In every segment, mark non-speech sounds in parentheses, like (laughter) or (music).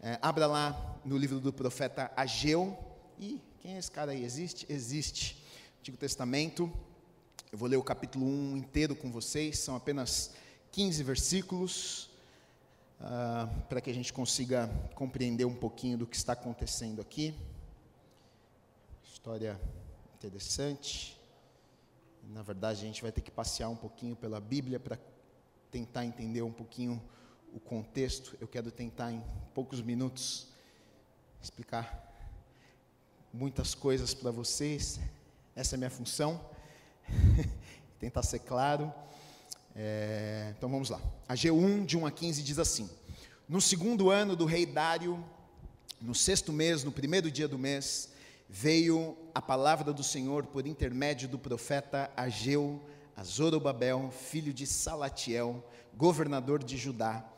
É, abra lá no livro do profeta Ageu. E quem é esse cara aí? Existe? Existe. Antigo Testamento. Eu vou ler o capítulo 1 inteiro com vocês, são apenas 15 versículos, uh, para que a gente consiga compreender um pouquinho do que está acontecendo aqui. História interessante. Na verdade, a gente vai ter que passear um pouquinho pela Bíblia para tentar entender um pouquinho o contexto. Eu quero tentar, em poucos minutos, explicar muitas coisas para vocês. Essa é a minha função. (laughs) tentar ser claro. É, então vamos lá. A G1, de 1 a 15, diz assim: No segundo ano do rei Dário, no sexto mês, no primeiro dia do mês, veio a palavra do Senhor por intermédio do profeta Ageu a Zorobabel, filho de Salatiel, governador de Judá,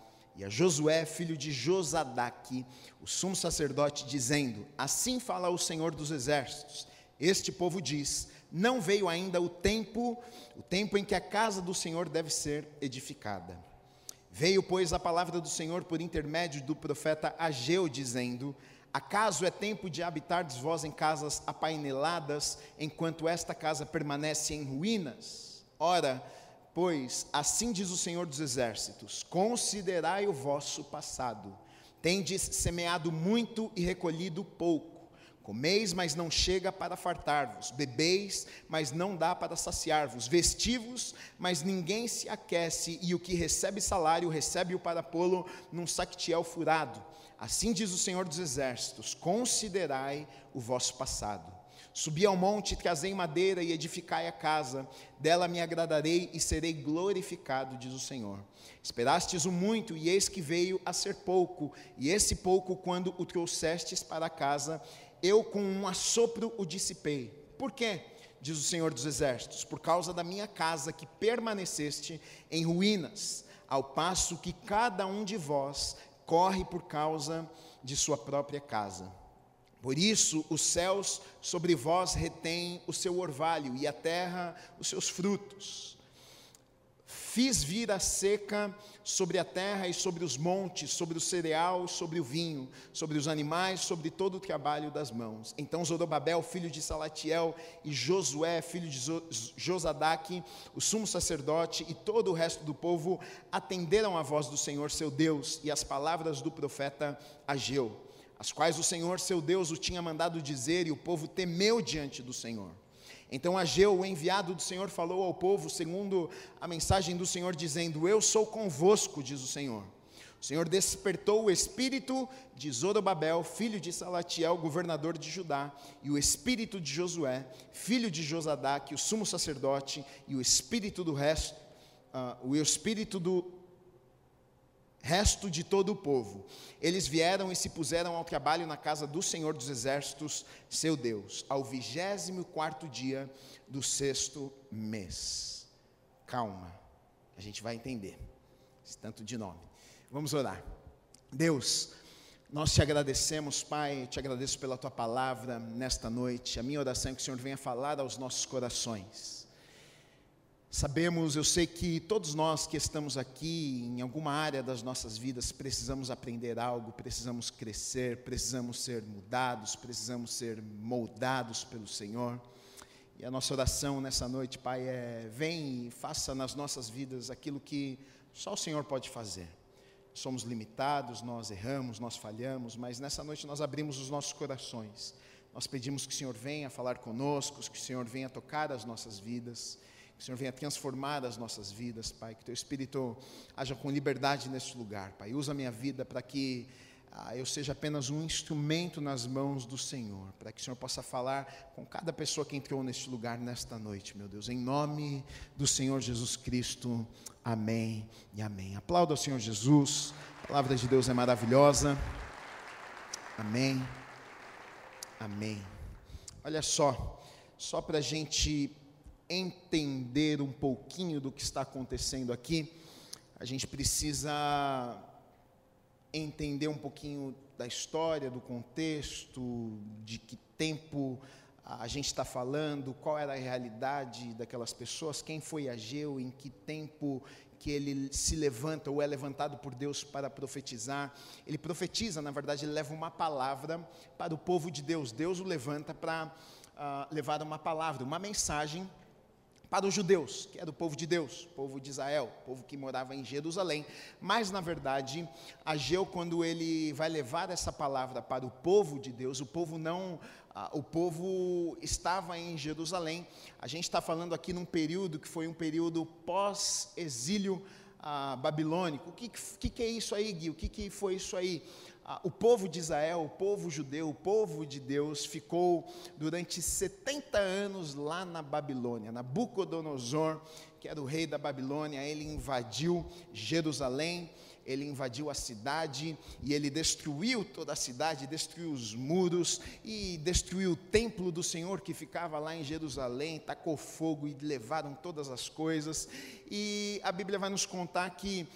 e a Josué, filho de Josadaque, o sumo sacerdote, dizendo: Assim fala o Senhor dos exércitos. Este povo diz: Não veio ainda o tempo, o tempo em que a casa do Senhor deve ser edificada. Veio, pois, a palavra do Senhor por intermédio do profeta Ageu, dizendo: Acaso é tempo de habitardes vós em casas apaineladas, enquanto esta casa permanece em ruínas? Ora, pois, assim diz o Senhor dos Exércitos: Considerai o vosso passado. Tendes semeado muito e recolhido pouco. Comeis, mas não chega para fartar-vos. Bebeis, mas não dá para saciar-vos. Vestivos, mas ninguém se aquece. E o que recebe salário, recebe-o para pô-lo num saquetiel furado Assim diz o Senhor dos Exércitos: considerai o vosso passado. Subi ao monte, trazei madeira e edificai a casa, dela me agradarei e serei glorificado, diz o Senhor. Esperastes o muito, e eis que veio a ser pouco, e esse pouco, quando o trouxestes para casa, eu com um assopro o dissipei. Por quê? Diz o Senhor dos Exércitos: por causa da minha casa que permaneceste em ruínas, ao passo que cada um de vós corre por causa de sua própria casa. Por isso, os céus sobre vós retêm o seu orvalho, e a terra os seus frutos. Fiz vir a seca sobre a terra e sobre os montes, sobre o cereal, sobre o vinho, sobre os animais, sobre todo o trabalho das mãos. Então Zorobabel, filho de Salatiel, e Josué, filho de Josadaque, o sumo sacerdote e todo o resto do povo atenderam à voz do Senhor seu Deus e às palavras do profeta Ageu, as quais o Senhor seu Deus o tinha mandado dizer, e o povo temeu diante do Senhor. Então Ageu, o enviado do Senhor, falou ao povo, segundo a mensagem do Senhor, dizendo: Eu sou convosco, diz o Senhor. O Senhor despertou o espírito de Zorobabel, filho de Salatiel, governador de Judá, e o espírito de Josué, filho de Josadaque, o sumo sacerdote, e o espírito do resto, uh, o espírito do resto de todo o povo. Eles vieram e se puseram ao trabalho na casa do Senhor dos Exércitos, seu Deus, ao vigésimo quarto dia do sexto mês. Calma, a gente vai entender esse tanto de nome. Vamos orar. Deus, nós te agradecemos, Pai, te agradeço pela tua palavra nesta noite. A minha oração é que o Senhor venha falar aos nossos corações Sabemos, eu sei que todos nós que estamos aqui, em alguma área das nossas vidas, precisamos aprender algo, precisamos crescer, precisamos ser mudados, precisamos ser moldados pelo Senhor. E a nossa oração nessa noite, Pai, é: vem e faça nas nossas vidas aquilo que só o Senhor pode fazer. Somos limitados, nós erramos, nós falhamos, mas nessa noite nós abrimos os nossos corações. Nós pedimos que o Senhor venha falar conosco, que o Senhor venha tocar as nossas vidas que o Senhor venha transformar as nossas vidas, Pai. Que Teu Espírito haja com liberdade neste lugar, Pai. Usa a minha vida para que ah, eu seja apenas um instrumento nas mãos do Senhor. Para que o Senhor possa falar com cada pessoa que entrou neste lugar nesta noite, meu Deus. Em nome do Senhor Jesus Cristo. Amém e amém. Aplauda ao Senhor Jesus. A palavra de Deus é maravilhosa. Amém. Amém. Olha só, só para a gente entender um pouquinho do que está acontecendo aqui, a gente precisa entender um pouquinho da história, do contexto, de que tempo a gente está falando, qual era a realidade daquelas pessoas, quem foi Ageu, em que tempo, que ele se levanta ou é levantado por Deus para profetizar. Ele profetiza, na verdade, ele leva uma palavra para o povo de Deus. Deus o levanta para uh, levar uma palavra, uma mensagem para os judeus, que era o povo de Deus, povo de Israel, povo que morava em Jerusalém. Mas, na verdade, Ageu, quando ele vai levar essa palavra para o povo de Deus, o povo não ah, o povo estava em Jerusalém. A gente está falando aqui num período que foi um período pós-exílio ah, babilônico. O que, que, que, é isso aí, Gui? O que, que foi isso aí? O povo de Israel, o povo judeu, o povo de Deus ficou durante 70 anos lá na Babilônia. Nabucodonosor, que era o rei da Babilônia, ele invadiu Jerusalém ele invadiu a cidade e ele destruiu toda a cidade, destruiu os muros e destruiu o templo do Senhor que ficava lá em Jerusalém, tacou fogo e levaram todas as coisas. E a Bíblia vai nos contar que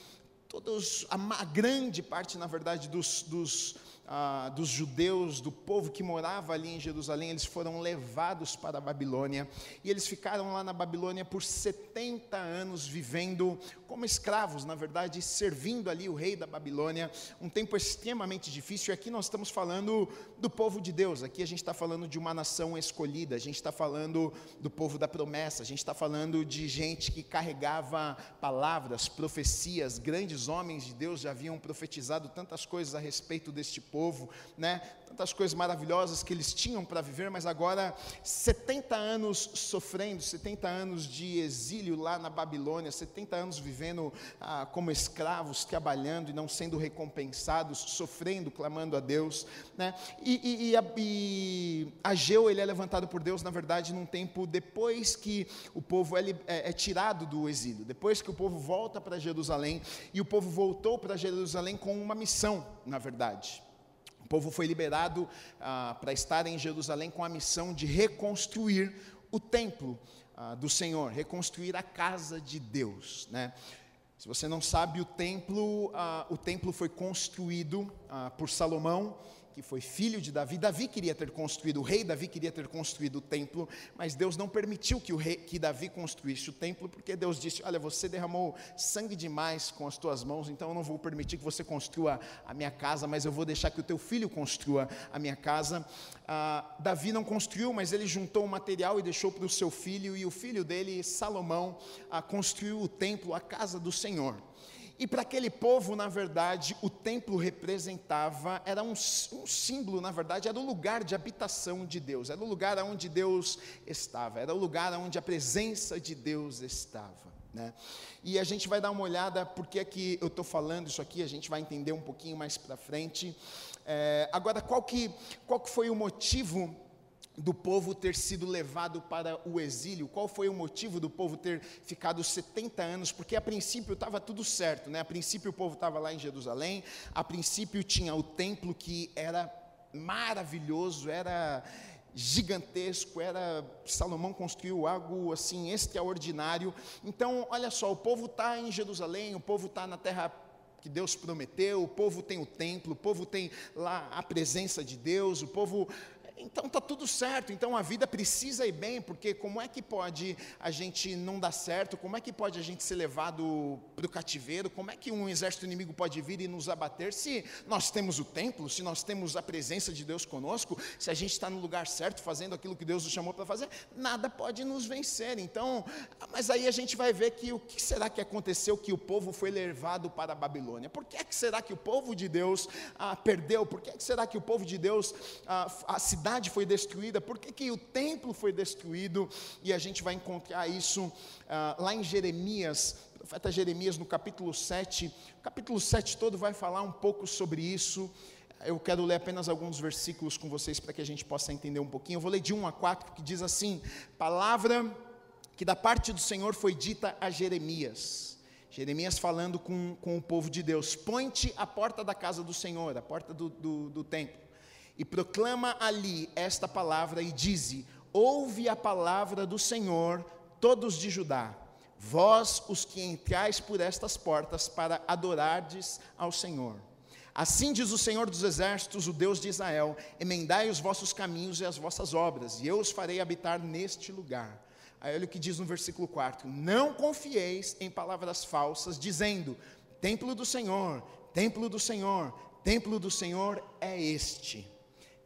todos, a, a grande parte, na verdade, dos, dos ah, dos judeus, do povo que morava ali em Jerusalém, eles foram levados para a Babilônia. E eles ficaram lá na Babilônia por 70 anos vivendo como escravos, na verdade, servindo ali o rei da Babilônia, um tempo extremamente difícil. E aqui nós estamos falando do povo de Deus, aqui a gente está falando de uma nação escolhida, a gente está falando do povo da promessa, a gente está falando de gente que carregava palavras, profecias, grandes homens de Deus já haviam profetizado tantas coisas a respeito deste povo, né? Tantas coisas maravilosas que eles tinham para viver, mas agora 70 anos sofrendo, 70 anos de exílio lá na Babilônia, 70 anos vivendo ah, como escravos, trabalhando e não sendo recompensados, sofrendo, clamando a Deus, né? E, e, e, a, e Ageu ele é levantado por Deus, na verdade, num tempo depois que o povo é, é, é tirado do exílio, depois que o povo volta para Jerusalém e o povo voltou para Jerusalém com uma missão, na verdade. Povo foi liberado ah, para estar em Jerusalém com a missão de reconstruir o templo ah, do Senhor, reconstruir a casa de Deus, né? Se você não sabe, o templo, ah, o templo foi construído ah, por Salomão que foi filho de Davi. Davi queria ter construído, o rei Davi queria ter construído o templo, mas Deus não permitiu que, o rei, que Davi construísse o templo, porque Deus disse: Olha, você derramou sangue demais com as tuas mãos, então eu não vou permitir que você construa a minha casa, mas eu vou deixar que o teu filho construa a minha casa. Ah, Davi não construiu, mas ele juntou o material e deixou para o seu filho, e o filho dele, Salomão, ah, construiu o templo, a casa do Senhor. E para aquele povo, na verdade, o templo representava, era um, um, símbolo, na verdade, era o lugar de habitação de Deus, era o lugar onde Deus estava, era o lugar onde a presença de Deus estava. Né? E a gente vai dar uma olhada, porque é que eu estou falando isso aqui, a gente vai entender um pouquinho mais para frente. É, agora, qual que, qual que foi o motivo do povo ter sido levado para o exílio? Qual foi o motivo do povo ter ficado 70 anos? Porque a princípio estava tudo certo, né? A princípio o povo estava lá em Jerusalém, a princípio tinha o templo que era maravilhoso, era gigantesco, era Salomão construiu algo assim extraordinário. Então, olha só, o povo está em Jerusalém, o povo está na terra que Deus prometeu, o povo tem o templo, o povo tem lá a presença de Deus, o povo então está tudo certo, então a vida precisa ir bem, porque como é que pode a gente não dar certo? Como é que pode a gente ser levado para o cativeiro? Como é que um exército inimigo pode vir e nos abater se nós temos o templo, se nós temos a presença de Deus conosco, se a gente está no lugar certo, fazendo aquilo que Deus nos chamou para fazer? Nada pode nos vencer. Então, mas aí a gente vai ver que o que será que aconteceu que o povo foi levado para a Babilônia? Por que, é que será que o povo de Deus ah, perdeu? Por que, é que será que o povo de Deus, ah, a cidade foi destruída, por que, que o templo foi destruído, e a gente vai encontrar isso ah, lá em Jeremias, profeta Jeremias no capítulo 7, o capítulo 7 todo vai falar um pouco sobre isso, eu quero ler apenas alguns versículos com vocês para que a gente possa entender um pouquinho, eu vou ler de 1 a 4, que diz assim, palavra que da parte do Senhor foi dita a Jeremias, Jeremias falando com, com o povo de Deus: põe-te à porta da casa do Senhor, a porta do, do, do templo, e proclama ali esta palavra e dize: Ouve a palavra do Senhor, todos de Judá, vós os que entrais por estas portas para adorardes ao Senhor. Assim diz o Senhor dos Exércitos, o Deus de Israel: emendai os vossos caminhos e as vossas obras, e eu os farei habitar neste lugar. Aí olha o que diz no versículo 4: Não confieis em palavras falsas, dizendo: Templo do Senhor, templo do Senhor, templo do Senhor é este.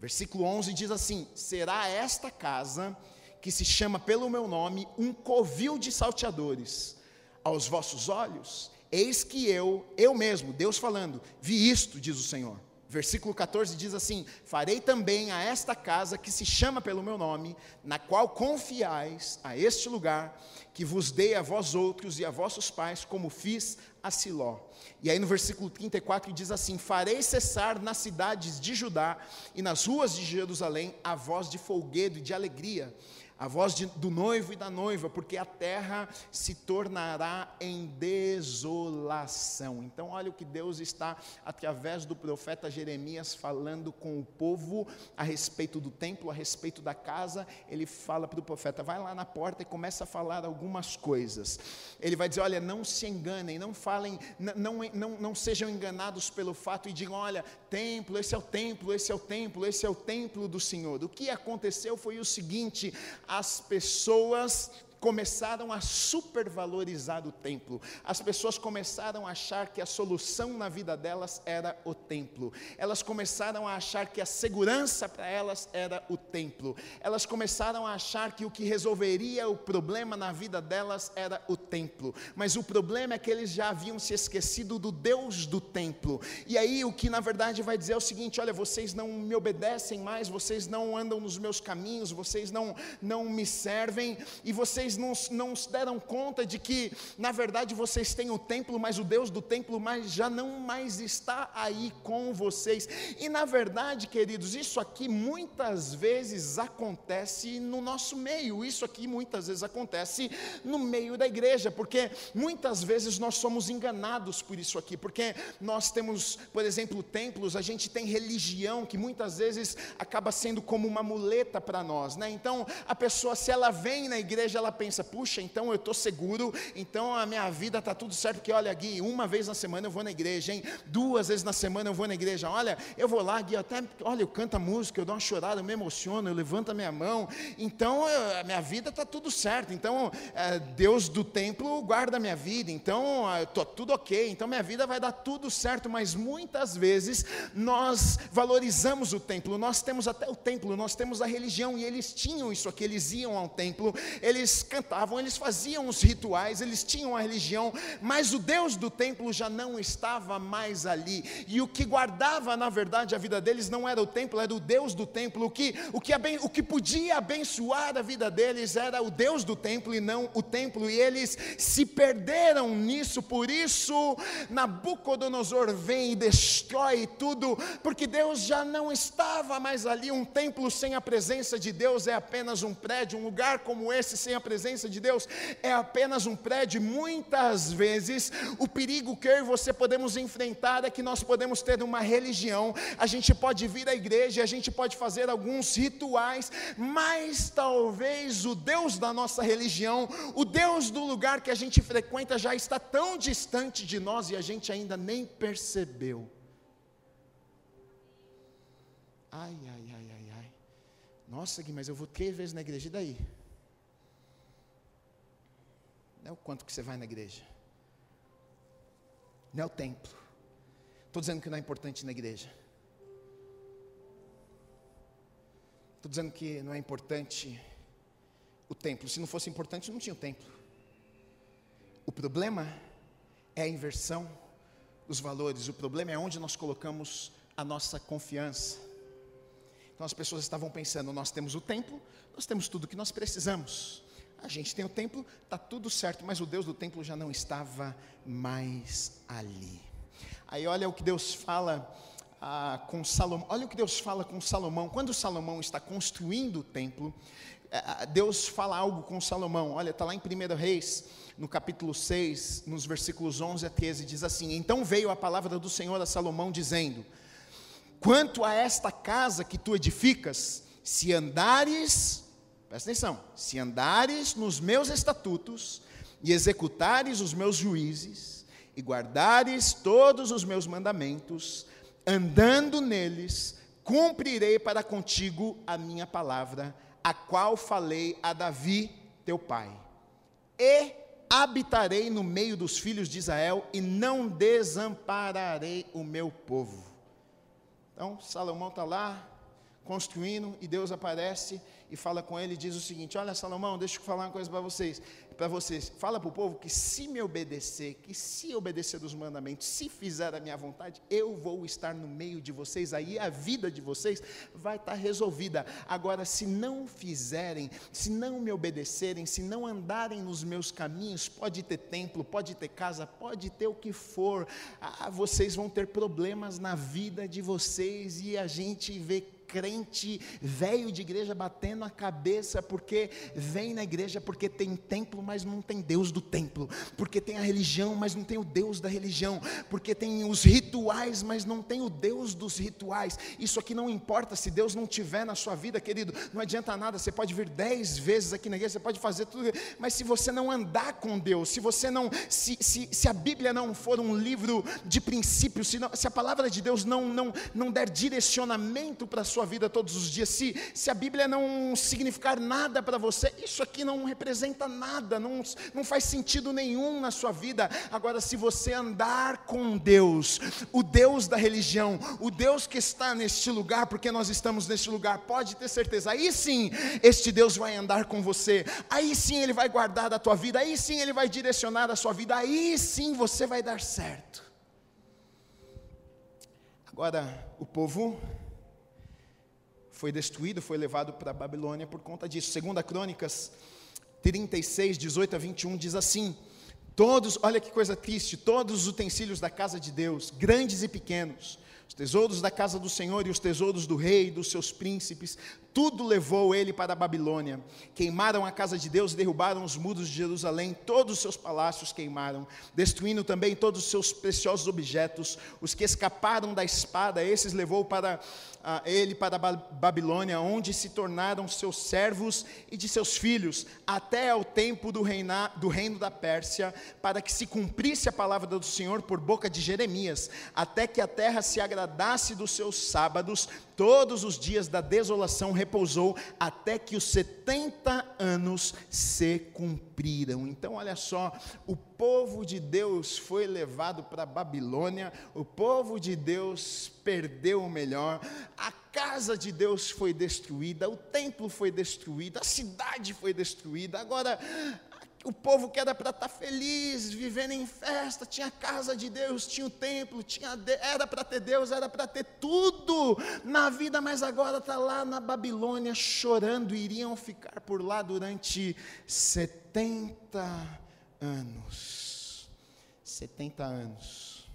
Versículo 11 diz assim: Será esta casa que se chama pelo meu nome um covil de salteadores. Aos vossos olhos, eis que eu, eu mesmo, Deus falando, vi isto, diz o Senhor. Versículo 14 diz assim: Farei também a esta casa que se chama pelo meu nome, na qual confiais, a este lugar, que vos dei a vós outros e a vossos pais, como fiz a Siló. E aí no versículo 34 diz assim: Farei cessar nas cidades de Judá e nas ruas de Jerusalém a voz de folguedo e de alegria a voz de, do noivo e da noiva, porque a terra se tornará em desolação. Então, olha o que Deus está, através do profeta Jeremias, falando com o povo a respeito do templo, a respeito da casa. Ele fala para o profeta: vai lá na porta e começa a falar algumas coisas. Ele vai dizer: olha, não se enganem, não falem, não, não, não sejam enganados pelo fato e digam: olha, templo, esse é o templo, esse é o templo, esse é o templo do Senhor. O que aconteceu foi o seguinte: as pessoas começaram a supervalorizar o templo. As pessoas começaram a achar que a solução na vida delas era o templo. Elas começaram a achar que a segurança para elas era o templo. Elas começaram a achar que o que resolveria o problema na vida delas era o templo. Mas o problema é que eles já haviam se esquecido do Deus do templo. E aí o que na verdade vai dizer é o seguinte: olha, vocês não me obedecem mais, vocês não andam nos meus caminhos, vocês não não me servem e vocês vocês não, não se deram conta de que, na verdade, vocês têm o templo, mas o Deus do templo mais, já não mais está aí com vocês. E, na verdade, queridos, isso aqui muitas vezes acontece no nosso meio, isso aqui muitas vezes acontece no meio da igreja, porque muitas vezes nós somos enganados por isso aqui, porque nós temos, por exemplo, templos, a gente tem religião que muitas vezes acaba sendo como uma muleta para nós, né? Então, a pessoa, se ela vem na igreja, ela pensa, puxa, então eu estou seguro, então a minha vida está tudo certo, porque olha, Gui, uma vez na semana eu vou na igreja, hein? Duas vezes na semana eu vou na igreja, olha, eu vou lá, Gui, até, olha, eu canto a música, eu dou uma chorada, eu me emociono, eu levanto a minha mão, então eu, a minha vida está tudo certo, então é, Deus do templo guarda a minha vida, então estou tudo ok, então minha vida vai dar tudo certo, mas muitas vezes nós valorizamos o templo, nós temos até o templo, nós temos a religião, e eles tinham isso aqui, eles iam ao templo, eles cantavam, eles faziam os rituais, eles tinham a religião, mas o Deus do templo já não estava mais ali. E o que guardava, na verdade, a vida deles não era o templo, era o Deus do templo. O que, o que, aben, o que podia abençoar a vida deles era o Deus do templo e não o templo. E eles se perderam nisso, por isso Nabucodonosor vem e destrói tudo, porque Deus já não estava mais ali. Um templo sem a presença de Deus é apenas um prédio, um lugar como esse sem a presença presença de Deus é apenas um prédio. Muitas vezes, o perigo que eu e você podemos enfrentar é que nós podemos ter uma religião, a gente pode vir à igreja, a gente pode fazer alguns rituais, mas talvez o Deus da nossa religião, o Deus do lugar que a gente frequenta, já está tão distante de nós e a gente ainda nem percebeu. Ai, ai, ai, ai, ai. Nossa, Gui, mas eu vou três vezes na igreja, e daí? Não é o quanto que você vai na igreja. Não é o templo. Estou dizendo que não é importante na igreja. Estou dizendo que não é importante o templo. Se não fosse importante, não tinha o templo. O problema é a inversão dos valores. O problema é onde nós colocamos a nossa confiança. Então as pessoas estavam pensando: nós temos o templo, nós temos tudo que nós precisamos. A gente tem o templo, está tudo certo, mas o Deus do templo já não estava mais ali. Aí olha o que Deus fala ah, com Salomão. Olha o que Deus fala com Salomão. Quando Salomão está construindo o templo, eh, Deus fala algo com Salomão. Olha, está lá em 1 Reis, no capítulo 6, nos versículos 11 a 13, diz assim: Então veio a palavra do Senhor a Salomão, dizendo: Quanto a esta casa que tu edificas, se andares Presta atenção: se andares nos meus estatutos e executares os meus juízes e guardares todos os meus mandamentos, andando neles, cumprirei para contigo a minha palavra, a qual falei a Davi, teu pai, e habitarei no meio dos filhos de Israel, e não desampararei o meu povo. Então, Salomão está lá, construindo, e Deus aparece e fala com ele e diz o seguinte: Olha, Salomão, deixa eu falar uma coisa para vocês. Para vocês, fala para o povo que se me obedecer, que se obedecer dos mandamentos, se fizer a minha vontade, eu vou estar no meio de vocês, aí a vida de vocês vai estar resolvida. Agora, se não fizerem, se não me obedecerem, se não andarem nos meus caminhos, pode ter templo, pode ter casa, pode ter o que for, ah, vocês vão ter problemas na vida de vocês e a gente vê crente velho de igreja batendo a cabeça porque vem na igreja porque tem templo, mas não tem Deus do templo, porque tem a religião, mas não tem o Deus da religião, porque tem os rituais, mas não tem o Deus dos rituais. Isso aqui não importa se Deus não tiver na sua vida, querido, não adianta nada. Você pode vir dez vezes aqui na igreja, você pode fazer tudo, mas se você não andar com Deus, se você não, se, se, se a Bíblia não for um livro de princípios, se, não, se a palavra de Deus não, não, não der direcionamento para a sua sua vida todos os dias, se, se a Bíblia não significar nada para você, isso aqui não representa nada, não, não faz sentido nenhum na sua vida. Agora, se você andar com Deus, o Deus da religião, o Deus que está neste lugar, porque nós estamos neste lugar, pode ter certeza, aí sim, este Deus vai andar com você, aí sim Ele vai guardar a tua vida, aí sim Ele vai direcionar a sua vida, aí sim você vai dar certo. Agora, o povo foi destruído, foi levado para a Babilônia por conta disso. Segunda Crônicas 36, 18 a 21 diz assim: Todos, olha que coisa triste, todos os utensílios da casa de Deus, grandes e pequenos, os tesouros da casa do Senhor e os tesouros do rei e dos seus príncipes, tudo levou ele para a Babilônia. Queimaram a casa de Deus, derrubaram os muros de Jerusalém, todos os seus palácios queimaram, destruindo também todos os seus preciosos objetos. Os que escaparam da espada, esses levou para uh, ele para a Babilônia, onde se tornaram seus servos e de seus filhos, até ao tempo do, reinar, do reino da Pérsia, para que se cumprisse a palavra do Senhor por boca de Jeremias, até que a terra se agradasse dos seus sábados, todos os dias da desolação repousou até que os 70 anos se cumpriram. Então, olha só, o povo de Deus foi levado para Babilônia, o povo de Deus perdeu o melhor, a casa de Deus foi destruída, o templo foi destruído, a cidade foi destruída. Agora, o povo que era para estar tá feliz, vivendo em festa, tinha a casa de Deus, tinha o templo, tinha, era para ter Deus, era para ter tudo na vida, mas agora está lá na Babilônia chorando, iriam ficar por lá durante 70 anos. 70 anos.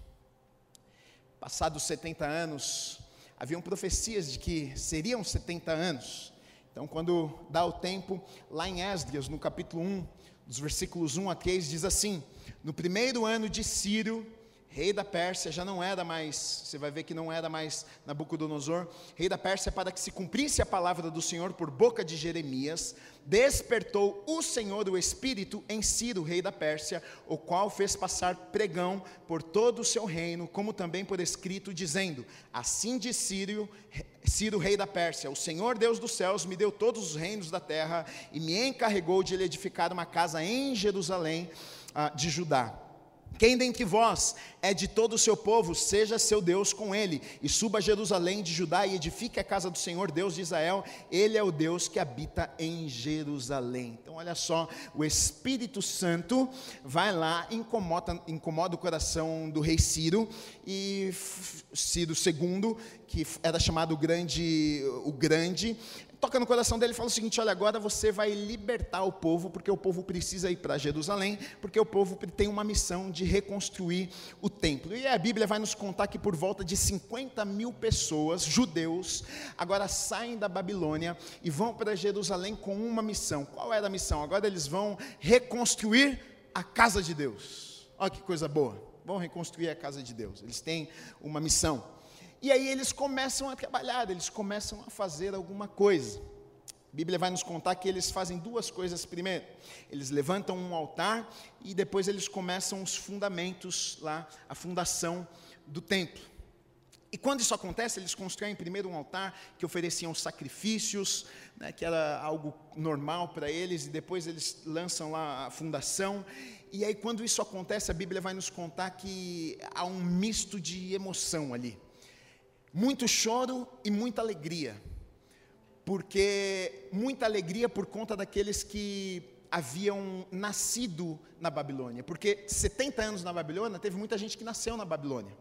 Passados 70 anos, haviam profecias de que seriam 70 anos. Então, quando dá o tempo, lá em Esdras, no capítulo 1, dos versículos 1 a 3, diz assim: No primeiro ano de Círio, rei da Pérsia, já não era mais, você vai ver que não era mais Nabucodonosor, rei da Pérsia, para que se cumprisse a palavra do Senhor por boca de Jeremias, despertou o Senhor o Espírito em Ciro, rei da Pérsia, o qual fez passar pregão por todo o seu reino, como também por escrito, dizendo: Assim diz Ciro, Ciro, rei da Pérsia: O Senhor Deus dos céus me deu todos os reinos da terra e me encarregou de lhe edificar uma casa em Jerusalém ah, de Judá. Quem dentre vós é de todo o seu povo, seja seu Deus com ele, e suba a Jerusalém de Judá e edifique a casa do Senhor, Deus de Israel, ele é o Deus que habita em Jerusalém. Então, olha só, o Espírito Santo vai lá, incomoda, incomoda o coração do rei Ciro, e Ciro II, que era chamado grande, o Grande, toca no coração dele e fala o seguinte: olha, agora você vai libertar o povo, porque o povo precisa ir para Jerusalém, porque o povo tem uma missão de reconstruir o templo. E a Bíblia vai nos contar que por volta de 50 mil pessoas, judeus, agora saem da Babilônia e vão para Jerusalém com uma missão. Qual era a missão? Agora eles vão reconstruir a casa de Deus. Olha que coisa boa. Vão reconstruir a casa de Deus. Eles têm uma missão. E aí eles começam a trabalhar, eles começam a fazer alguma coisa. A Bíblia vai nos contar que eles fazem duas coisas primeiro. Eles levantam um altar e depois eles começam os fundamentos lá, a fundação do templo. E quando isso acontece, eles constroem primeiro um altar que ofereciam sacrifícios, né, que era algo normal para eles, e depois eles lançam lá a fundação. E aí, quando isso acontece, a Bíblia vai nos contar que há um misto de emoção ali. Muito choro e muita alegria. Porque muita alegria por conta daqueles que haviam nascido na Babilônia. Porque 70 anos na Babilônia, teve muita gente que nasceu na Babilônia.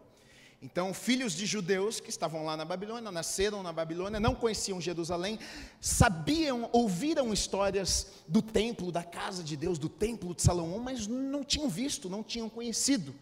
Então, filhos de judeus que estavam lá na Babilônia, nasceram na Babilônia, não conheciam Jerusalém, sabiam, ouviram histórias do templo, da casa de Deus, do templo de Salomão, mas não tinham visto, não tinham conhecido.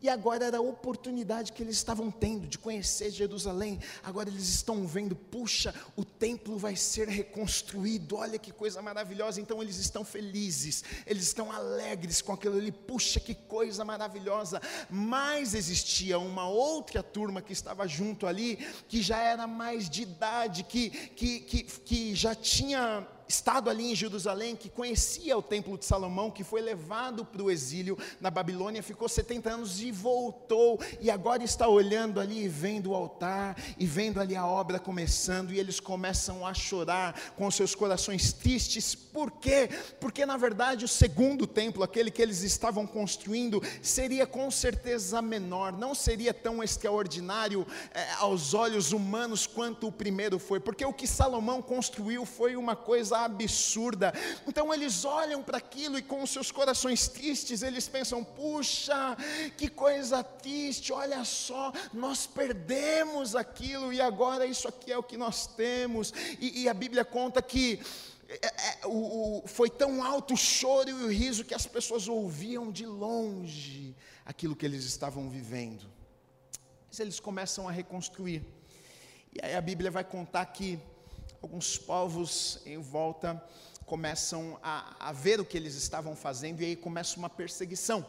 E agora era a oportunidade que eles estavam tendo de conhecer Jerusalém. Agora eles estão vendo, puxa, o templo vai ser reconstruído. Olha que coisa maravilhosa. Então eles estão felizes, eles estão alegres com aquilo ali. Puxa, que coisa maravilhosa. Mas existia uma outra turma que estava junto ali, que já era mais de idade, que, que, que, que já tinha estado ali em Jerusalém, que conhecia o templo de Salomão, que foi levado para o exílio na Babilônia, ficou 70 anos e voltou, e agora está olhando ali e vendo o altar, e vendo ali a obra começando, e eles começam a chorar com seus corações tristes, por quê? Porque na verdade o segundo templo, aquele que eles estavam construindo, seria com certeza menor, não seria tão extraordinário é, aos olhos humanos quanto o primeiro foi, porque o que Salomão construiu foi uma coisa absurda. Então eles olham para aquilo e com os seus corações tristes, eles pensam: puxa, que coisa triste, olha só, nós perdemos aquilo e agora isso aqui é o que nós temos. E, e a Bíblia conta que. É, é, o, o, foi tão alto o choro e o riso que as pessoas ouviam de longe aquilo que eles estavam vivendo. Mas eles começam a reconstruir. E aí a Bíblia vai contar que alguns povos em volta começam a, a ver o que eles estavam fazendo e aí começa uma perseguição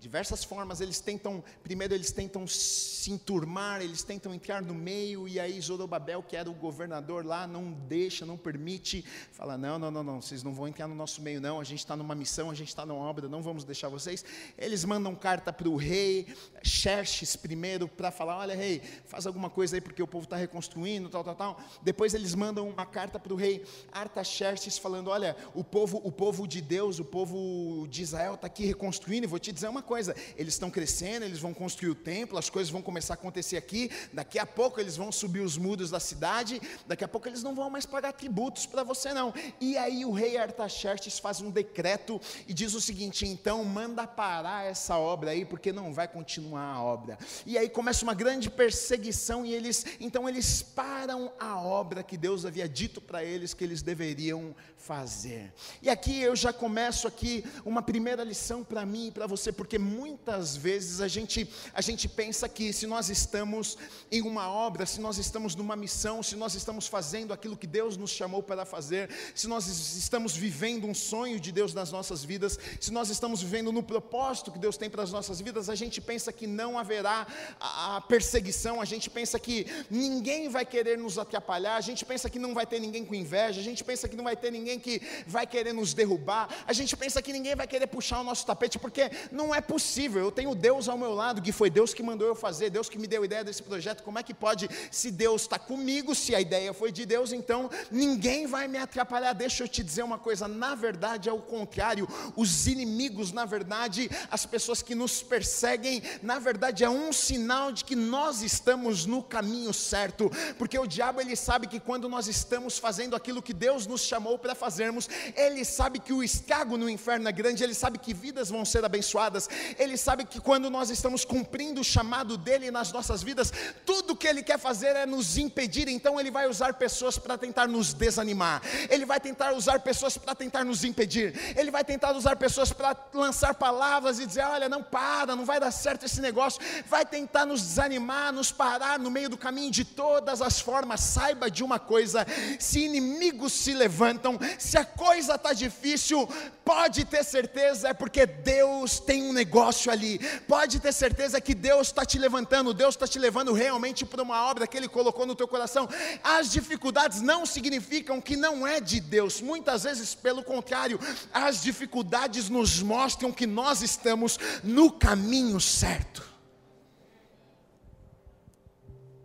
diversas formas, eles tentam, primeiro eles tentam se enturmar, eles tentam entrar no meio, e aí Zorobabel, que era o governador lá, não deixa, não permite, fala, não, não, não, não, vocês não vão entrar no nosso meio não, a gente está numa missão, a gente está numa obra, não vamos deixar vocês, eles mandam carta para o rei, Xerxes primeiro, para falar, olha rei, faz alguma coisa aí, porque o povo está reconstruindo, tal, tal, tal, depois eles mandam uma carta para o rei Artaxerxes, falando, olha, o povo, o povo de Deus, o povo de Israel está aqui reconstruindo, e vou te dizer uma coisa, eles estão crescendo, eles vão construir o templo, as coisas vão começar a acontecer aqui, daqui a pouco eles vão subir os muros da cidade, daqui a pouco eles não vão mais pagar tributos para você não. E aí o rei Artaxerxes faz um decreto e diz o seguinte: então manda parar essa obra aí, porque não vai continuar a obra. E aí começa uma grande perseguição e eles, então eles param a obra que Deus havia dito para eles que eles deveriam fazer. E aqui eu já começo aqui uma primeira lição para mim e para você, porque muitas vezes a gente, a gente pensa que se nós estamos em uma obra, se nós estamos numa missão, se nós estamos fazendo aquilo que Deus nos chamou para fazer, se nós estamos vivendo um sonho de Deus nas nossas vidas, se nós estamos vivendo no propósito que Deus tem para as nossas vidas, a gente pensa que não haverá a perseguição, a gente pensa que ninguém vai querer nos atrapalhar, a gente pensa que não vai ter ninguém com inveja, a gente pensa que não vai ter ninguém que vai querer nos derrubar, a gente pensa que ninguém vai querer puxar o nosso tapete, porque não é possível. Eu tenho Deus ao meu lado, que foi Deus que mandou eu fazer, Deus que me deu a ideia desse projeto. Como é que pode, se Deus está comigo, se a ideia foi de Deus, então ninguém vai me atrapalhar. Deixa eu te dizer uma coisa: na verdade é o contrário. Os inimigos, na verdade, as pessoas que nos perseguem, na verdade é um sinal de que nós estamos no caminho certo, porque o diabo ele sabe que quando nós estamos fazendo aquilo que Deus nos chamou para fazermos, ele sabe que o estrago no inferno é grande, ele sabe que vidas vão ser abençoadas, ele sabe que quando nós estamos cumprindo o chamado dele nas nossas vidas, tudo que ele quer fazer é nos impedir, então ele vai usar pessoas para tentar nos desanimar, ele vai tentar usar pessoas para tentar nos impedir, ele vai tentar usar pessoas para lançar palavras e dizer: olha, não para, não vai dar certo esse negócio, vai tentar nos desanimar, nos parar no meio do caminho de todas as formas. Saiba de uma coisa: se inimigos se levantam, se a coisa está difícil, pode ter certeza, é porque Deus tem um negócio ali. Pode ter certeza que Deus está te levantando, Deus está te levando realmente para uma obra que Ele colocou no teu coração. As dificuldades não significam que não é de Deus, muitas vezes, pelo contrário, as dificuldades nos mostram que nós estamos no caminho certo.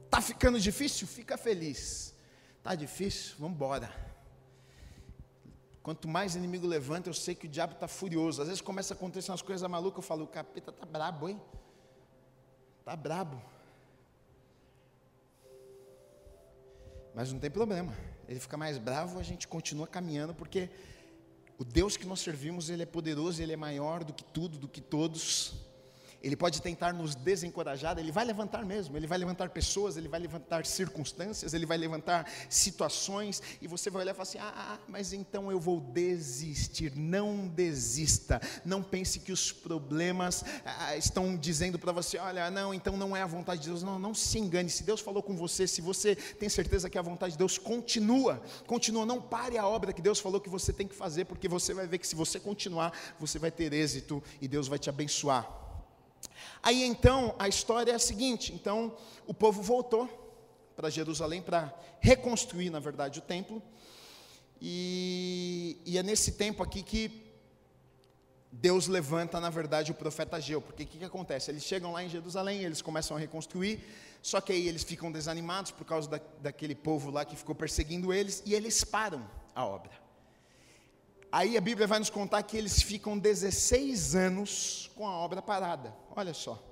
Tá ficando difícil? Fica feliz. Tá difícil? Vamos embora. Quanto mais inimigo levanta, eu sei que o diabo está furioso. Às vezes começa a acontecer umas coisas malucas, eu falo, o capeta tá brabo, hein? Tá brabo. Mas não tem problema. Ele fica mais bravo, a gente continua caminhando, porque o Deus que nós servimos, Ele é poderoso, Ele é maior do que tudo, do que todos. Ele pode tentar nos desencorajar, ele vai levantar mesmo, ele vai levantar pessoas, ele vai levantar circunstâncias, ele vai levantar situações, e você vai olhar e falar assim: ah, ah, mas então eu vou desistir. Não desista, não pense que os problemas ah, estão dizendo para você: olha, não, então não é a vontade de Deus. Não, não se engane. Se Deus falou com você, se você tem certeza que é a vontade de Deus, continua, continua, não pare a obra que Deus falou que você tem que fazer, porque você vai ver que se você continuar, você vai ter êxito e Deus vai te abençoar. Aí então a história é a seguinte: então o povo voltou para Jerusalém para reconstruir, na verdade, o templo. E, e, é nesse tempo aqui que Deus levanta, na verdade, o profeta Ageu. Porque o que, que acontece? Eles chegam lá em Jerusalém, eles começam a reconstruir, só que aí eles ficam desanimados por causa da, daquele povo lá que ficou perseguindo eles, e eles param a obra. Aí a Bíblia vai nos contar que eles ficam 16 anos com a obra parada. Olha só.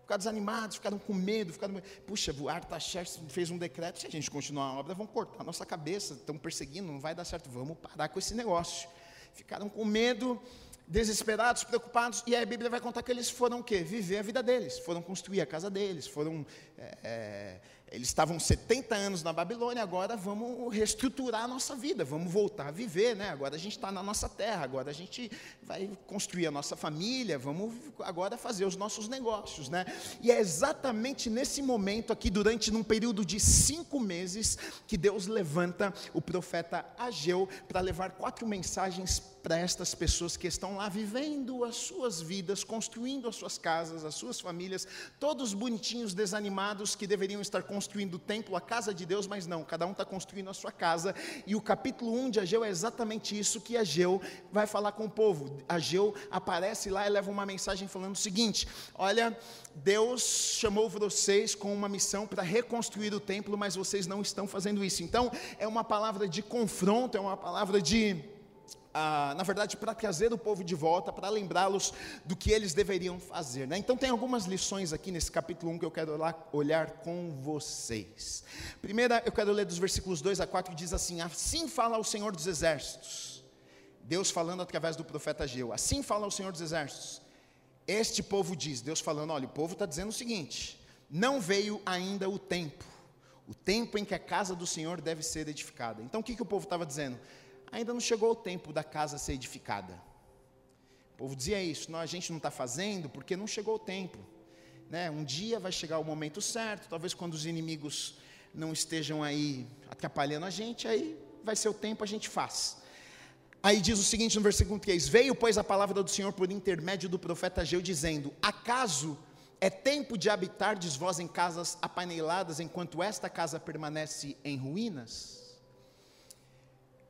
Ficaram desanimados, ficaram com medo, ficaram. Puxa, o Artaxerxes fez um decreto: se a gente continuar a obra, vão cortar a nossa cabeça, estão perseguindo, não vai dar certo, vamos parar com esse negócio. Ficaram com medo, desesperados, preocupados, e aí a Bíblia vai contar que eles foram o quê? Viver a vida deles, foram construir a casa deles, foram é, é, eles estavam 70 anos na Babilônia, agora vamos reestruturar a nossa vida, vamos voltar a viver, né? Agora a gente está na nossa terra, agora a gente vai construir a nossa família, vamos agora fazer os nossos negócios, né? E é exatamente nesse momento aqui, durante num período de cinco meses, que Deus levanta o profeta Ageu para levar quatro mensagens para estas pessoas que estão lá vivendo as suas vidas, construindo as suas casas, as suas famílias, todos bonitinhos, desanimados, que deveriam estar construindo o templo, a casa de Deus, mas não, cada um está construindo a sua casa. E o capítulo 1 de Ageu é exatamente isso que Ageu vai falar com o povo. Ageu aparece lá e leva uma mensagem falando o seguinte: Olha, Deus chamou vocês com uma missão para reconstruir o templo, mas vocês não estão fazendo isso. Então, é uma palavra de confronto, é uma palavra de ah, na verdade, para trazer o povo de volta, para lembrá-los do que eles deveriam fazer. Né? Então, tem algumas lições aqui nesse capítulo 1 que eu quero olhar com vocês. Primeira, eu quero ler dos versículos 2 a 4, que diz assim: Assim fala o Senhor dos Exércitos. Deus falando através do profeta Ageu. Assim fala o Senhor dos Exércitos. Este povo diz, Deus falando: olha, o povo está dizendo o seguinte: não veio ainda o tempo, o tempo em que a casa do Senhor deve ser edificada. Então, o que, que o povo estava dizendo? Ainda não chegou o tempo da casa ser edificada. O povo dizia isso, não, a gente não está fazendo porque não chegou o tempo. Né? Um dia vai chegar o momento certo, talvez quando os inimigos não estejam aí atrapalhando a gente, aí vai ser o tempo, a gente faz. Aí diz o seguinte no versículo 3: Veio, pois, a palavra do Senhor por intermédio do profeta Ageu, dizendo: Acaso é tempo de habitar vós em casas apaneladas, enquanto esta casa permanece em ruínas?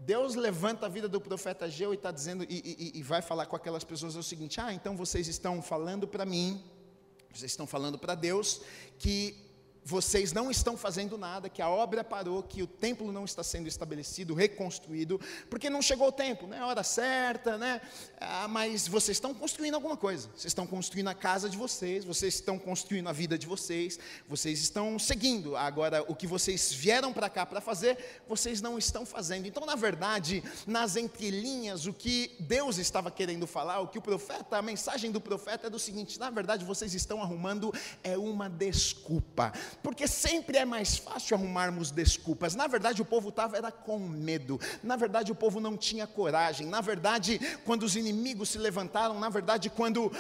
Deus levanta a vida do profeta Geu e está dizendo, e, e, e, vai falar com aquelas pessoas é o seguinte: ah, então vocês estão falando para mim, vocês estão falando para Deus, que vocês não estão fazendo nada, que a obra parou, que o templo não está sendo estabelecido, reconstruído, porque não chegou o tempo, não é a hora certa, né? Ah, mas vocês estão construindo alguma coisa, vocês estão construindo a casa de vocês, vocês estão construindo a vida de vocês, vocês estão seguindo. Agora, o que vocês vieram para cá para fazer, vocês não estão fazendo. Então, na verdade, nas entrelinhas, o que Deus estava querendo falar, o que o profeta, a mensagem do profeta é do seguinte: na verdade, vocês estão arrumando é uma desculpa porque sempre é mais fácil arrumarmos desculpas. Na verdade, o povo estava era com medo. Na verdade, o povo não tinha coragem. Na verdade, quando os inimigos se levantaram, na verdade, quando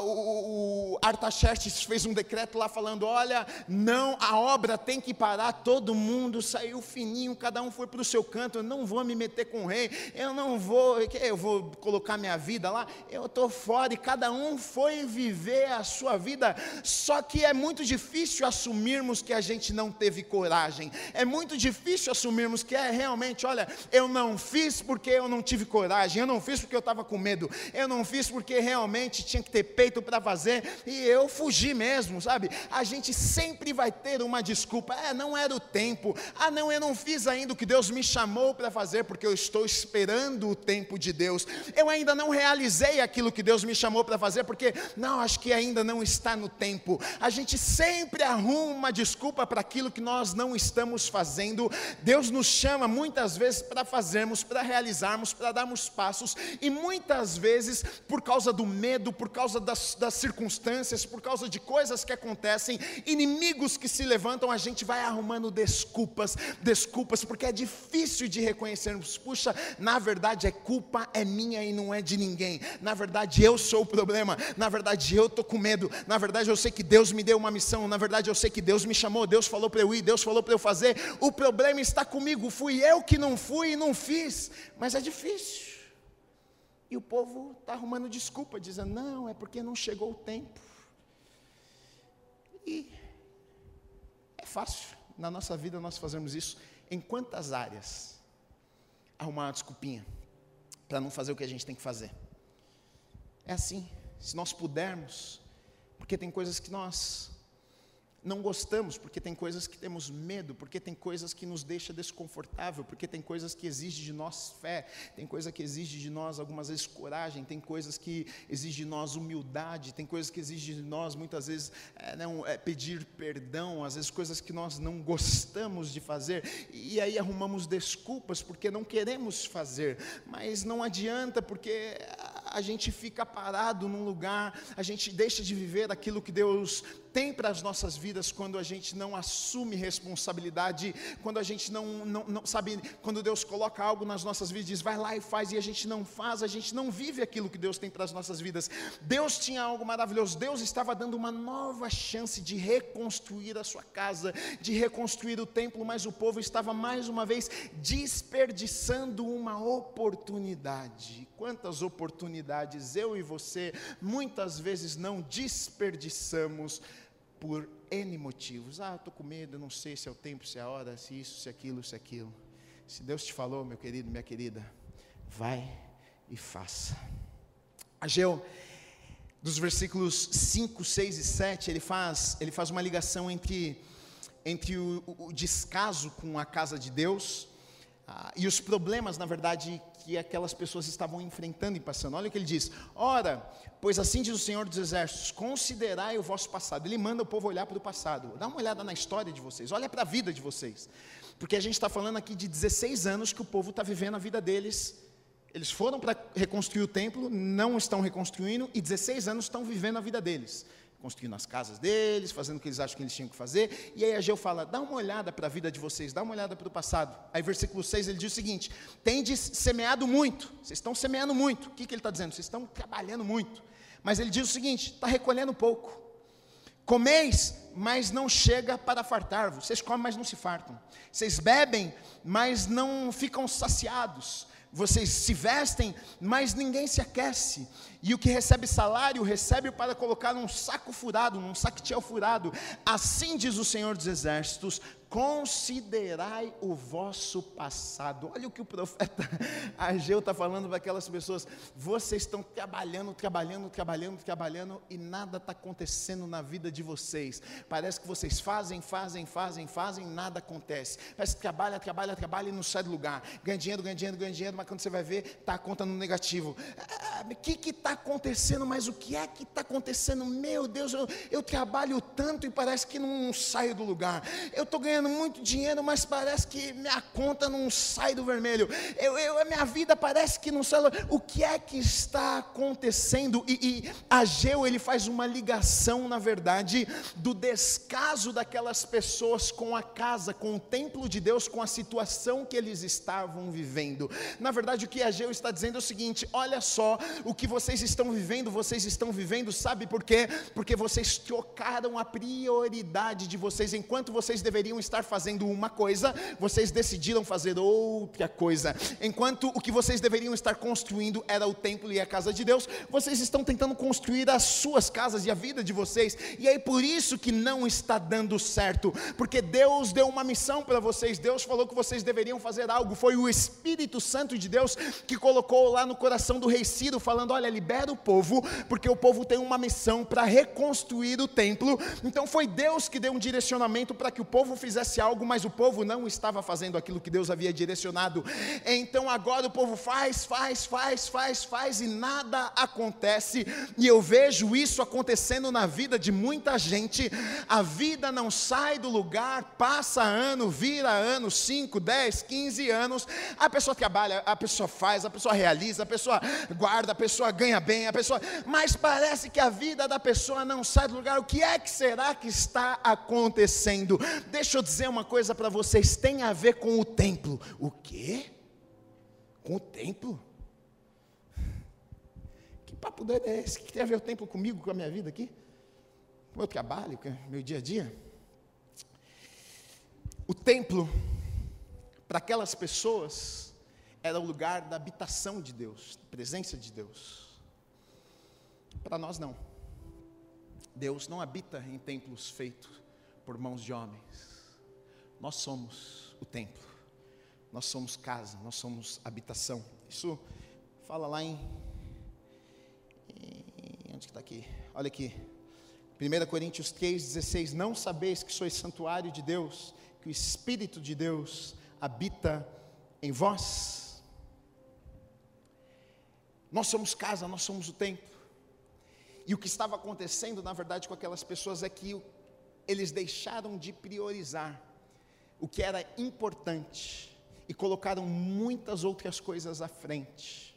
o, o Artaxerxes fez um decreto lá falando: olha, não, a obra tem que parar, todo mundo saiu fininho, cada um foi para o seu canto. Eu não vou me meter com o rei, eu não vou, eu vou colocar minha vida lá, eu estou fora, e cada um foi viver a sua vida. Só que é muito difícil a assumirmos que a gente não teve coragem. É muito difícil assumirmos que é realmente, olha, eu não fiz porque eu não tive coragem, eu não fiz porque eu estava com medo, eu não fiz porque realmente tinha que ter peito para fazer e eu fugi mesmo, sabe? A gente sempre vai ter uma desculpa. É, não era o tempo. Ah, não, eu não fiz ainda o que Deus me chamou para fazer porque eu estou esperando o tempo de Deus. Eu ainda não realizei aquilo que Deus me chamou para fazer porque não, acho que ainda não está no tempo. A gente sempre arruma uma desculpa para aquilo que nós não estamos fazendo. Deus nos chama muitas vezes para fazermos, para realizarmos, para darmos passos, e muitas vezes, por causa do medo, por causa das, das circunstâncias, por causa de coisas que acontecem, inimigos que se levantam, a gente vai arrumando desculpas, desculpas, porque é difícil de reconhecermos. Puxa, na verdade, é culpa é minha e não é de ninguém. Na verdade, eu sou o problema. Na verdade, eu estou com medo. Na verdade, eu sei que Deus me deu uma missão. Na verdade, eu sei que Deus me chamou. Deus falou para eu ir. Deus falou para eu fazer. O problema está comigo. Fui eu que não fui e não fiz. Mas é difícil. E o povo está arrumando desculpa, dizendo: não, é porque não chegou o tempo. E é fácil. Na nossa vida nós fazemos isso. Em quantas áreas? Arrumar uma desculpinha para não fazer o que a gente tem que fazer. É assim. Se nós pudermos, porque tem coisas que nós não gostamos, porque tem coisas que temos medo, porque tem coisas que nos deixa desconfortável, porque tem coisas que exigem de nós fé, tem coisa que exige de nós algumas vezes coragem, tem coisas que exigem de nós humildade, tem coisas que exigem de nós muitas vezes é, não, é, pedir perdão, às vezes coisas que nós não gostamos de fazer, e aí arrumamos desculpas porque não queremos fazer, mas não adianta porque a gente fica parado num lugar, a gente deixa de viver aquilo que Deus tem para as nossas vidas quando a gente não assume responsabilidade, quando a gente não, não, não, sabe, quando Deus coloca algo nas nossas vidas, diz vai lá e faz, e a gente não faz, a gente não vive aquilo que Deus tem para as nossas vidas. Deus tinha algo maravilhoso, Deus estava dando uma nova chance de reconstruir a sua casa, de reconstruir o templo, mas o povo estava mais uma vez desperdiçando uma oportunidade. Quantas oportunidades eu e você muitas vezes não desperdiçamos por N motivos. Ah, estou com medo, não sei se é o tempo, se é a hora, se isso, se aquilo, se aquilo. Se Deus te falou, meu querido, minha querida, vai e faça. Ageu, dos versículos 5, 6 e 7, ele faz, ele faz uma ligação entre, entre o, o, o descaso com a casa de Deus ah, e os problemas, na verdade, que aquelas pessoas estavam enfrentando e passando. Olha o que ele diz: Ora, pois assim diz o Senhor dos Exércitos: considerai o vosso passado. Ele manda o povo olhar para o passado. Dá uma olhada na história de vocês, olha para a vida de vocês. Porque a gente está falando aqui de 16 anos que o povo está vivendo a vida deles. Eles foram para reconstruir o templo, não estão reconstruindo, e 16 anos estão vivendo a vida deles construindo as casas deles, fazendo o que eles acham que eles tinham que fazer. E aí Ageu fala: dá uma olhada para a vida de vocês, dá uma olhada para o passado. Aí, versículo 6, ele diz o seguinte: tendes semeado muito, vocês estão semeando muito. O que, que ele está dizendo? Vocês estão trabalhando muito. Mas ele diz o seguinte: está recolhendo pouco. Comeis, mas não chega para fartar-vos. Vocês comem, mas não se fartam. Vocês bebem, mas não ficam saciados vocês se vestem, mas ninguém se aquece. E o que recebe salário, recebe para colocar num saco furado, num saquetel furado. Assim diz o Senhor dos Exércitos: considerai o vosso passado. Olha o que o profeta (laughs) Ageu está falando para aquelas pessoas. Vocês estão trabalhando, trabalhando, trabalhando, trabalhando e nada está acontecendo na vida de vocês. Parece que vocês fazem, fazem, fazem, fazem, nada acontece. Parece que trabalha, trabalha, trabalha e não sai do lugar. Ganha dinheiro, ganha dinheiro, ganha dinheiro, mas quando você vai ver, está a conta no negativo. Ah, o que está acontecendo? Mas o que é que está acontecendo? Meu Deus, eu, eu trabalho tanto e parece que não saio do lugar. Eu estou ganhando ganhando muito dinheiro, mas parece que minha conta não sai do vermelho. Eu, eu, a minha vida parece que não sai. O que é que está acontecendo? E, e Ageu ele faz uma ligação, na verdade, do descaso daquelas pessoas com a casa, com o templo de Deus, com a situação que eles estavam vivendo. Na verdade, o que Ageu está dizendo é o seguinte: olha só, o que vocês estão vivendo, vocês estão vivendo, sabe por quê? Porque vocês trocaram a prioridade de vocês enquanto vocês deveriam estar estar fazendo uma coisa, vocês decidiram fazer outra coisa. Enquanto o que vocês deveriam estar construindo era o templo e a casa de Deus, vocês estão tentando construir as suas casas e a vida de vocês. E aí por isso que não está dando certo, porque Deus deu uma missão para vocês. Deus falou que vocês deveriam fazer algo. Foi o Espírito Santo de Deus que colocou lá no coração do rei Ciro falando: "Olha, libera o povo, porque o povo tem uma missão para reconstruir o templo". Então foi Deus que deu um direcionamento para que o povo fizesse algo, mas o povo não estava fazendo aquilo que Deus havia direcionado. Então agora o povo faz, faz, faz, faz, faz e nada acontece. E eu vejo isso acontecendo na vida de muita gente. A vida não sai do lugar, passa ano, vira ano, 5, 10, 15 anos. A pessoa trabalha, a pessoa faz, a pessoa realiza, a pessoa guarda, a pessoa ganha bem, a pessoa. Mas parece que a vida da pessoa não sai do lugar. O que é que será que está acontecendo? Deixa eu dizer uma coisa para vocês: tem a ver com o templo. O quê? Com o templo? Que papo doido é esse? O que tem a ver o templo comigo, com a minha vida aqui? Com o meu trabalho, com o meu dia a dia? O templo, para aquelas pessoas, era o lugar da habitação de Deus, presença de Deus. Para nós, não. Deus não habita em templos feitos por mãos de homens. Nós somos o templo. Nós somos casa, nós somos habitação. Isso fala lá em. em onde que está aqui? Olha aqui. 1 Coríntios 3,16: Não sabeis que sois santuário de Deus, que o Espírito de Deus habita em vós? Nós somos casa, nós somos o templo. E o que estava acontecendo, na verdade, com aquelas pessoas é que eles deixaram de priorizar o que era importante e colocaram muitas outras coisas à frente.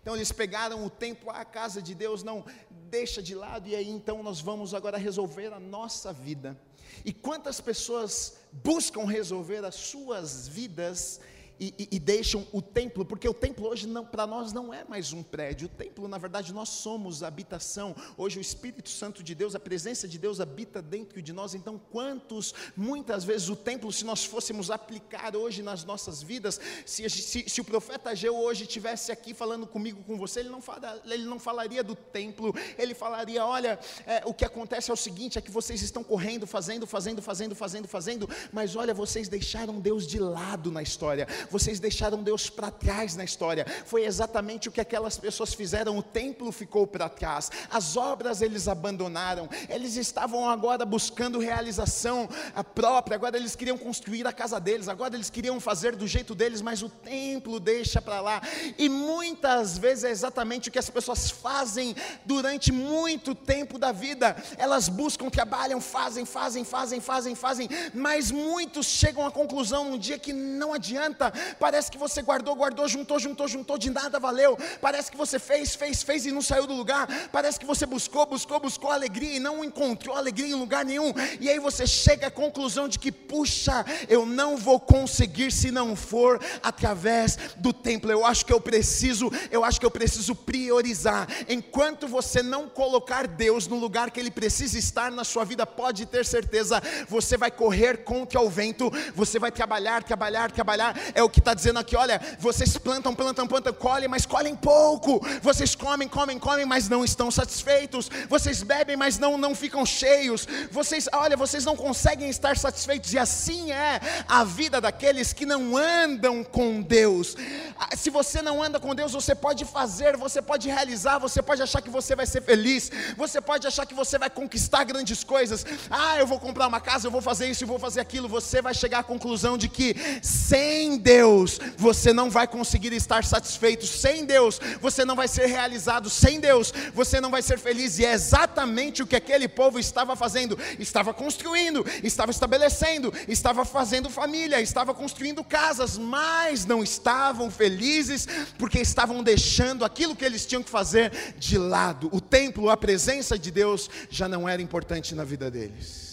Então eles pegaram o tempo, a casa de Deus não deixa de lado, e aí então nós vamos agora resolver a nossa vida. E quantas pessoas buscam resolver as suas vidas e, e, e, deixam o templo, porque o templo hoje para nós não é mais um prédio, o templo, na verdade, nós somos a habitação. Hoje o Espírito Santo de Deus, a presença de Deus habita dentro de nós. Então, quantos, muitas vezes, o templo, se nós fôssemos aplicar hoje nas nossas vidas, se, se, se o profeta Ageu hoje estivesse aqui falando comigo, com você, ele não, fala, ele não falaria do templo, ele falaria: olha, é, o que acontece é o seguinte: é que vocês estão correndo, fazendo, fazendo, fazendo, fazendo, fazendo, mas olha, vocês deixaram Deus de lado na história vocês deixaram Deus para trás na história. Foi exatamente o que aquelas pessoas fizeram. O templo ficou para trás, as obras eles abandonaram. Eles estavam agora buscando realização própria. Agora eles queriam construir a casa deles. Agora eles queriam fazer do jeito deles, mas o templo deixa para lá. E muitas vezes é exatamente o que as pessoas fazem durante muito tempo da vida. Elas buscam, trabalham, fazem, fazem, fazem, fazem, fazem, mas muitos chegam à conclusão um dia que não adianta, Parece que você guardou, guardou, juntou, juntou, juntou, de nada valeu. Parece que você fez, fez, fez e não saiu do lugar. Parece que você buscou, buscou, buscou alegria e não encontrou alegria em lugar nenhum. E aí você chega à conclusão de que, puxa, eu não vou conseguir se não for através do templo. Eu acho que eu preciso, eu acho que eu preciso priorizar. Enquanto você não colocar Deus no lugar que Ele precisa estar na sua vida, pode ter certeza, você vai correr contra o vento, você vai trabalhar, trabalhar, trabalhar. É o que está dizendo aqui: olha, vocês plantam, plantam, plantam, colhem, mas colhem pouco. Vocês comem, comem, comem, mas não estão satisfeitos. Vocês bebem, mas não, não ficam cheios. Vocês, olha, vocês não conseguem estar satisfeitos. E assim é a vida daqueles que não andam com Deus. Ah, se você não anda com Deus, você pode fazer, você pode realizar, você pode achar que você vai ser feliz, você pode achar que você vai conquistar grandes coisas. Ah, eu vou comprar uma casa, eu vou fazer isso, eu vou fazer aquilo. Você vai chegar à conclusão de que sem Deus, você não vai conseguir estar satisfeito. Sem Deus, você não vai ser realizado. Sem Deus, você não vai ser feliz. E é exatamente o que aquele povo estava fazendo: estava construindo, estava estabelecendo, estava fazendo família, estava construindo casas, mas não estavam felizes porque estavam deixando aquilo que eles tinham que fazer de lado. O templo, a presença de Deus já não era importante na vida deles.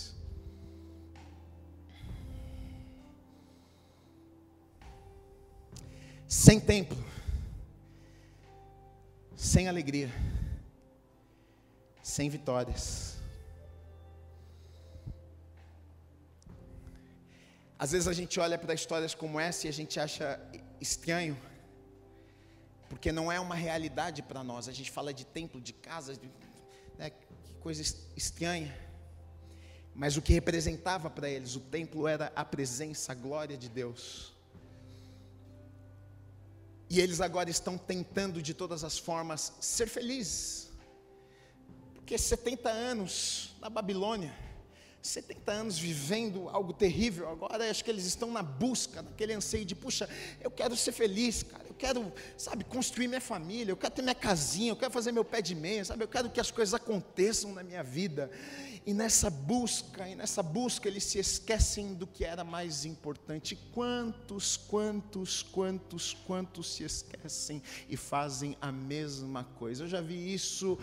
Sem templo, sem alegria, sem vitórias. Às vezes a gente olha para histórias como essa e a gente acha estranho, porque não é uma realidade para nós. A gente fala de templo, de casa, de, né, que coisa estranha. Mas o que representava para eles o templo era a presença, a glória de Deus. E eles agora estão tentando de todas as formas ser felizes. Porque 70 anos na Babilônia, 70 anos vivendo algo terrível, agora acho que eles estão na busca, naquele anseio de, puxa, eu quero ser feliz, cara, eu quero, sabe, construir minha família, eu quero ter minha casinha, eu quero fazer meu pé de meia, sabe, eu quero que as coisas aconteçam na minha vida. E nessa busca, e nessa busca eles se esquecem do que era mais importante. Quantos, quantos, quantos, quantos se esquecem e fazem a mesma coisa? Eu já vi isso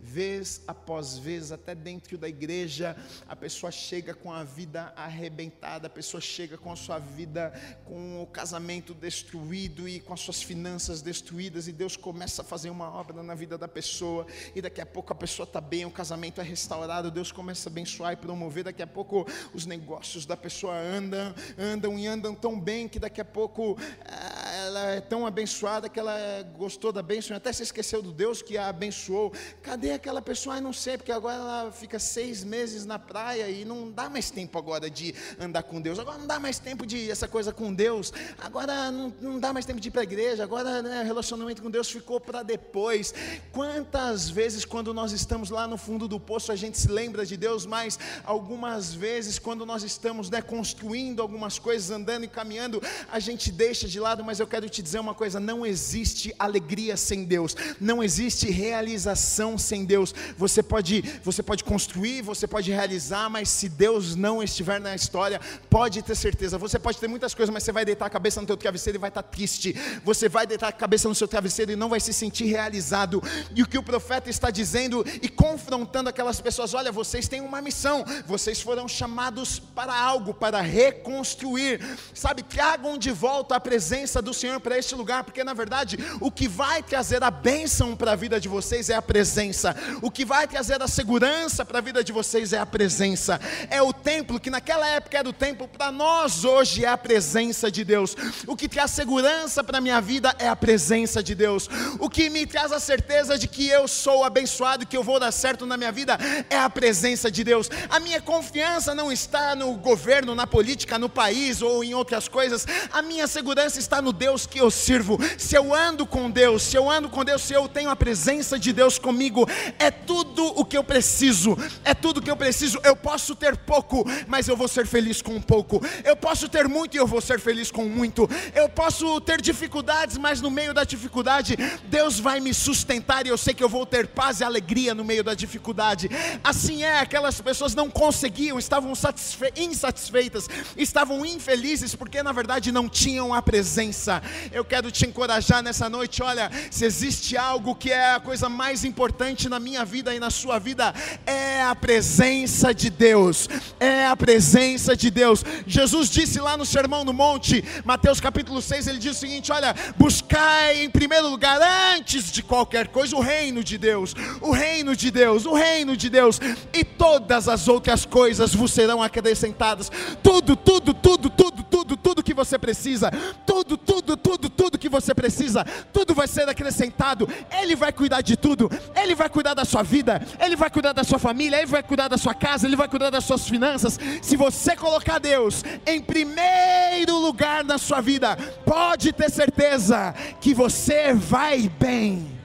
vez após vez, até dentro da igreja, a pessoa chega com a vida arrebentada, a pessoa chega com a sua vida, com o casamento destruído e com as suas finanças destruídas, e Deus começa a fazer uma obra na vida da pessoa, e daqui a pouco a pessoa está bem, o casamento é restaurado, Deus começa começa a abençoar e promover, daqui a pouco os negócios da pessoa andam, andam e andam tão bem que daqui a pouco ah, ela é tão abençoada que ela gostou da bênção, até se esqueceu do Deus que a abençoou. Cadê aquela pessoa? Ah, não sei, porque agora ela fica seis meses na praia e não dá mais tempo agora de andar com Deus, agora não dá mais tempo de essa coisa com Deus, agora não, não dá mais tempo de ir para a igreja, agora né, o relacionamento com Deus ficou para depois. Quantas vezes, quando nós estamos lá no fundo do poço, a gente se lembra de Deus, mas algumas vezes, quando nós estamos né, construindo algumas coisas, andando e caminhando, a gente deixa de lado, mas eu quero te dizer uma coisa: não existe alegria sem Deus, não existe realização sem Deus. Você pode, você pode construir, você pode realizar, mas se Deus não estiver na história, pode ter certeza. Você pode ter muitas coisas, mas você vai deitar a cabeça no teu travesseiro e vai estar triste. Você vai deitar a cabeça no seu travesseiro e não vai se sentir realizado. E o que o profeta está dizendo e confrontando aquelas pessoas: olha, vocês têm uma missão, vocês foram chamados para algo, para reconstruir. Sabe, tragam de volta a presença do Senhor para este lugar, porque na verdade o que vai trazer a bênção para a vida de vocês é a presença, o que vai trazer a segurança para a vida de vocês é a presença, é o templo, que naquela época era o templo, para nós hoje é a presença de Deus, o que traz segurança para a minha vida é a presença de Deus, o que me traz a certeza de que eu sou abençoado, que eu vou dar certo na minha vida é a presença de Deus, a minha confiança não está no governo, na política, no país ou em outras coisas, a minha segurança está no Deus que eu sirvo, se eu ando com Deus, se eu ando com Deus, se eu tenho a presença de Deus comigo, é tudo o que eu preciso, é tudo o que eu preciso. Eu posso ter pouco, mas eu vou ser feliz com pouco. Eu posso ter muito e eu vou ser feliz com muito. Eu posso ter dificuldades, mas no meio da dificuldade, Deus vai me sustentar e eu sei que eu vou ter paz e alegria no meio da dificuldade. Assim é, aquelas pessoas não conseguiam, estavam insatisfeitas, estavam infelizes porque na verdade não tinham a presença. Eu quero te encorajar nessa noite. Olha, se existe algo que é a coisa mais importante na minha vida e na sua vida, é a presença de Deus. É a presença de Deus. Jesus disse lá no Sermão no Monte, Mateus capítulo 6, ele diz o seguinte: Olha, buscai em primeiro lugar, antes de qualquer coisa, o reino de Deus, o reino de Deus, o reino de Deus, e todas as outras coisas vos serão acrescentadas. Tudo, tudo, tudo, tudo, tudo, tudo que você precisa, tudo, tudo, tudo, tudo que você precisa, tudo vai ser acrescentado. Ele vai cuidar de tudo. Ele vai cuidar da sua vida, ele vai cuidar da sua família, ele vai cuidar da sua casa, ele vai cuidar das suas finanças. Se você colocar Deus em primeiro lugar na sua vida, pode ter certeza que você vai bem.